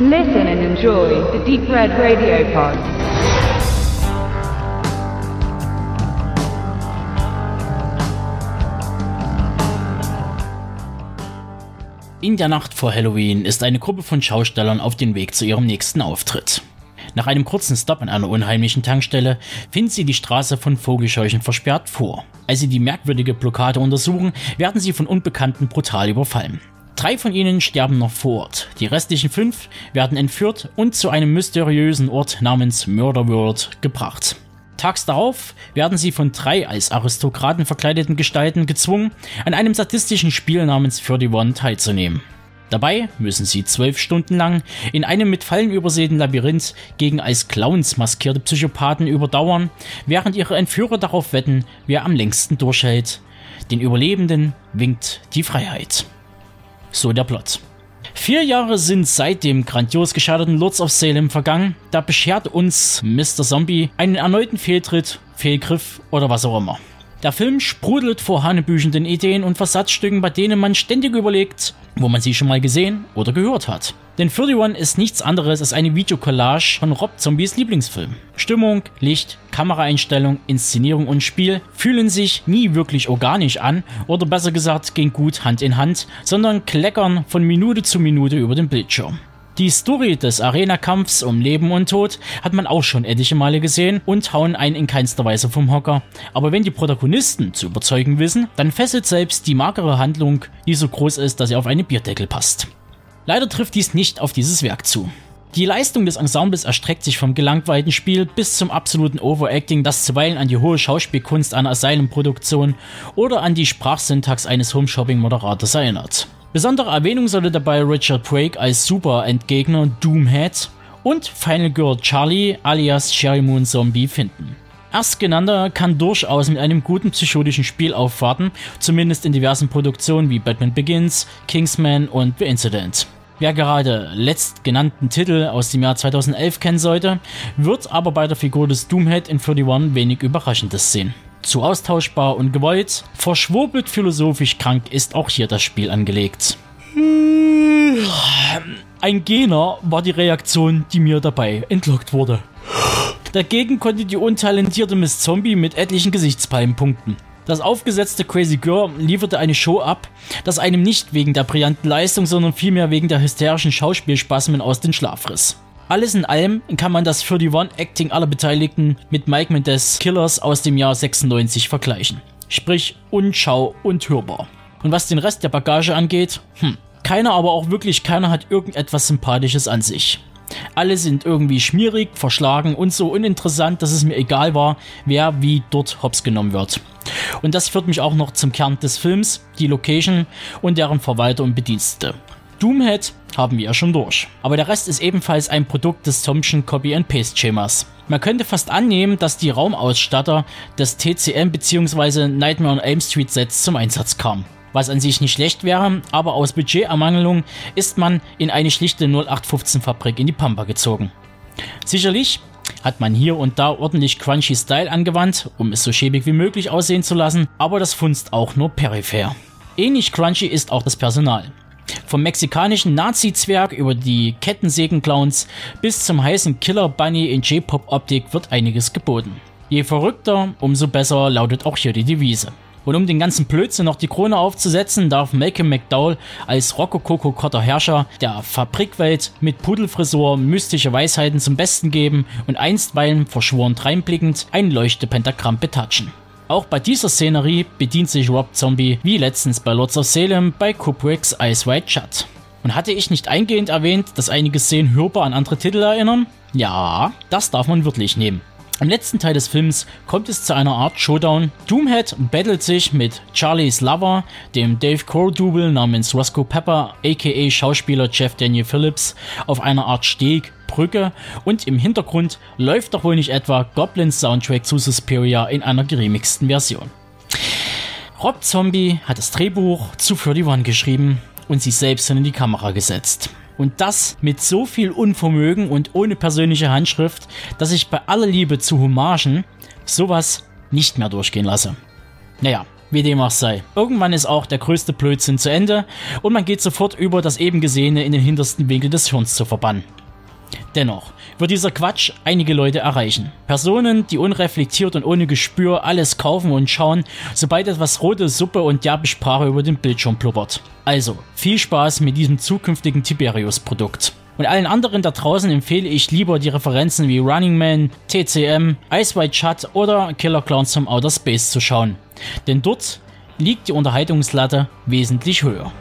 Listen and enjoy the Deep Red Radio Pod. In der Nacht vor Halloween ist eine Gruppe von Schaustellern auf dem Weg zu ihrem nächsten Auftritt. Nach einem kurzen Stopp an einer unheimlichen Tankstelle finden sie die Straße von Vogelscheuchen versperrt vor. Als sie die merkwürdige Blockade untersuchen, werden sie von Unbekannten brutal überfallen. Drei von ihnen sterben noch vor Ort. Die restlichen fünf werden entführt und zu einem mysteriösen Ort namens Murder World gebracht. Tags darauf werden sie von drei als Aristokraten verkleideten Gestalten gezwungen, an einem sadistischen Spiel namens 31 teilzunehmen. Dabei müssen sie zwölf Stunden lang in einem mit Fallen übersäten Labyrinth gegen als Clowns maskierte Psychopathen überdauern, während ihre Entführer darauf wetten, wer am längsten durchhält. Den Überlebenden winkt die Freiheit. So der Plot. Vier Jahre sind seit dem grandios gescheiterten Lords of Salem vergangen. Da beschert uns Mr. Zombie einen erneuten Fehltritt, Fehlgriff oder was auch immer. Der Film sprudelt vor hanebüchenden Ideen und Versatzstücken, bei denen man ständig überlegt, wo man sie schon mal gesehen oder gehört hat. Denn 31 ist nichts anderes als eine Videocollage von Rob Zombies Lieblingsfilm. Stimmung, Licht, Kameraeinstellung, Inszenierung und Spiel fühlen sich nie wirklich organisch an oder besser gesagt gehen gut Hand in Hand, sondern kleckern von Minute zu Minute über den Bildschirm. Die Story des Arena-Kampfs um Leben und Tod hat man auch schon etliche Male gesehen und hauen einen in keinster Weise vom Hocker. Aber wenn die Protagonisten zu überzeugen wissen, dann fesselt selbst die magere Handlung, die so groß ist, dass sie auf eine Bierdeckel passt. Leider trifft dies nicht auf dieses Werk zu. Die Leistung des Ensembles erstreckt sich vom gelangweilten Spiel bis zum absoluten Overacting, das zuweilen an die hohe Schauspielkunst einer Asylum-Produktion oder an die Sprachsyntax eines Home-Shopping-Moderators erinnert. Besondere Erwähnung sollte dabei Richard Brake als Super-Endgegner Doomhead und Final Girl Charlie alias Sherry Moon Zombie finden. Erstgenannter kann durchaus mit einem guten psychotischen Spiel aufwarten, zumindest in diversen Produktionen wie Batman Begins, Kingsman und The Incident. Wer gerade letztgenannten Titel aus dem Jahr 2011 kennen sollte, wird aber bei der Figur des Doomhead in 31 wenig Überraschendes sehen zu austauschbar und gewollt. Verschwurbelt philosophisch krank ist auch hier das Spiel angelegt. Ein Gener war die Reaktion, die mir dabei entlockt wurde. Dagegen konnte die untalentierte Miss Zombie mit etlichen Gesichtspalmen punkten. Das aufgesetzte Crazy Girl lieferte eine Show ab, das einem nicht wegen der brillanten Leistung, sondern vielmehr wegen der hysterischen Schauspielspasmen aus den Schlaf riss. Alles in allem kann man das 31 Acting aller Beteiligten mit Mike Mendes Killers aus dem Jahr 96 vergleichen. Sprich unschau und hörbar. Und was den Rest der Bagage angeht, hm, keiner, aber auch wirklich keiner hat irgendetwas Sympathisches an sich. Alle sind irgendwie schmierig, verschlagen und so uninteressant, dass es mir egal war, wer wie dort hops genommen wird. Und das führt mich auch noch zum Kern des Films, die Location und deren Verwalter und Bedienstete. Doomhead haben wir ja schon durch. Aber der Rest ist ebenfalls ein Produkt des Thompson Copy-and-Paste-Schemas. Man könnte fast annehmen, dass die Raumausstatter des TCM bzw. Nightmare on Elm Street Sets zum Einsatz kamen. Was an sich nicht schlecht wäre, aber aus Budgetermangelung ist man in eine schlichte 0815 Fabrik in die Pampa gezogen. Sicherlich hat man hier und da ordentlich crunchy Style angewandt, um es so schäbig wie möglich aussehen zu lassen, aber das funzt auch nur peripher. Ähnlich crunchy ist auch das Personal. Vom mexikanischen Nazi-Zwerg über die Kettensägen-Clowns bis zum heißen Killer-Bunny in J-Pop-Optik wird einiges geboten. Je verrückter, umso besser lautet auch hier die Devise. Und um den ganzen Blödsinn noch die Krone aufzusetzen, darf Malcolm McDowell als Rokoko-Kotter Herrscher der Fabrikwelt mit Pudelfrisur mystische Weisheiten zum Besten geben und einstweilen verschworen dreinblickend ein Leuchtepentagramm betatschen. Auch bei dieser Szenerie bedient sich Rob Zombie wie letztens bei Lords of Salem bei Kubricks Ice White Shut. Und hatte ich nicht eingehend erwähnt, dass einige Szenen hörbar an andere Titel erinnern? Ja, das darf man wirklich nehmen. Im letzten Teil des Films kommt es zu einer Art Showdown. Doomhead battelt sich mit Charlies Lover, dem Dave Core-Double namens Roscoe Pepper, aka Schauspieler Jeff Daniel Phillips, auf einer Art Steg, Brücke und im Hintergrund läuft doch wohl nicht etwa Goblins Soundtrack zu Suspiria in einer geremixten Version. Rob Zombie hat das Drehbuch zu 31 geschrieben und sich selbst in die Kamera gesetzt. Und das mit so viel Unvermögen und ohne persönliche Handschrift, dass ich bei aller Liebe zu Hommagen sowas nicht mehr durchgehen lasse. Naja, Wie dem auch sei. Irgendwann ist auch der größte Blödsinn zu Ende und man geht sofort über, das eben Gesehene in den hintersten Winkel des Hirns zu verbannen. Dennoch wird dieser Quatsch einige Leute erreichen. Personen, die unreflektiert und ohne Gespür alles kaufen und schauen, sobald etwas rote Suppe und derbe Sprache über den Bildschirm blubbert. Also, viel Spaß mit diesem zukünftigen Tiberius-Produkt. Und allen anderen da draußen empfehle ich lieber die Referenzen wie Running Man, TCM, Ice White Shut oder Killer Clowns from Outer Space zu schauen. Denn dort liegt die Unterhaltungslatte wesentlich höher.